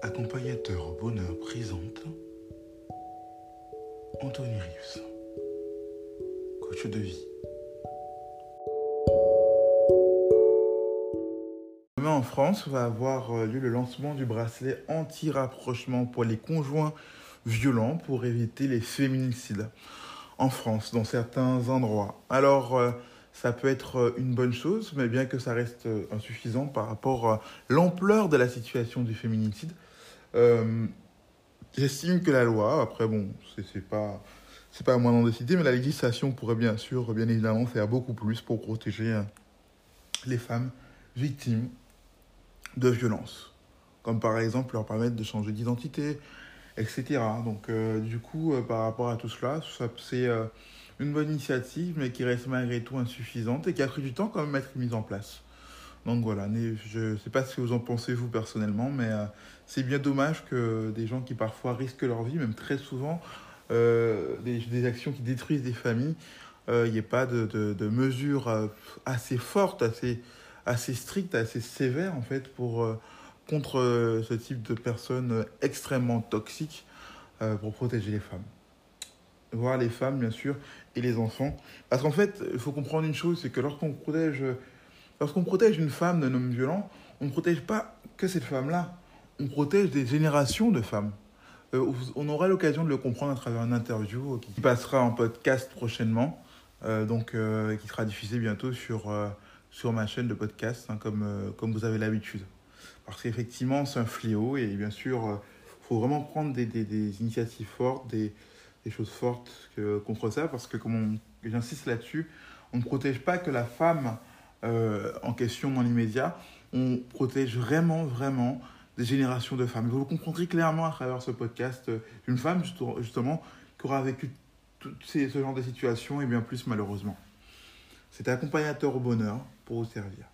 Accompagnateur au bonheur présente Anthony Rives, coach de vie. Demain en France va avoir euh, lieu le lancement du bracelet anti-rapprochement pour les conjoints violents pour éviter les féminicides en France, dans certains endroits. Alors, euh, ça peut être euh, une bonne chose, mais bien que ça reste insuffisant par rapport à l'ampleur de la situation du féminicide. Euh, J'estime que la loi, après bon, c'est pas c'est pas à moi d'en décider, mais la législation pourrait bien sûr, bien évidemment, faire beaucoup plus pour protéger euh, les femmes victimes de violences, comme par exemple leur permettre de changer d'identité, etc. Donc euh, du coup, par rapport à tout cela, c'est une bonne initiative, mais qui reste malgré tout insuffisante et qui a pris du temps quand même à être mise en place. Donc voilà, je ne sais pas ce que vous en pensez vous personnellement, mais euh, c'est bien dommage que des gens qui parfois risquent leur vie, même très souvent, euh, des, actions qui détruisent des familles, il euh, n'y ait pas de, de, de, mesures assez fortes, assez, assez strictes, assez sévères en fait pour, contre ce type de personnes extrêmement toxiques pour protéger les femmes. Voir les femmes bien sûr et les enfants. Parce qu'en fait, il faut comprendre une chose, c'est que lorsqu'on protège Lorsqu'on protège une femme d'un homme violent, on ne protège pas que cette femme-là, on protège des générations de femmes. Euh, on aura l'occasion de le comprendre à travers une interview qui passera en podcast prochainement, euh, donc euh, qui sera diffusée bientôt sur, euh, sur ma chaîne de podcast, hein, comme, euh, comme vous avez l'habitude. Parce qu'effectivement, c'est un fléau et bien sûr, il euh, faut vraiment prendre des, des, initiatives fortes, des, des choses fortes contre ça, parce que comme j'insiste là-dessus, on ne protège pas que la femme euh, en question dans l'immédiat, on protège vraiment, vraiment des générations de femmes. Vous le comprendrez clairement à travers ce podcast, euh, une femme justement qui aura vécu ce genre de situation et bien plus malheureusement. C'est accompagnateur au bonheur pour vous servir.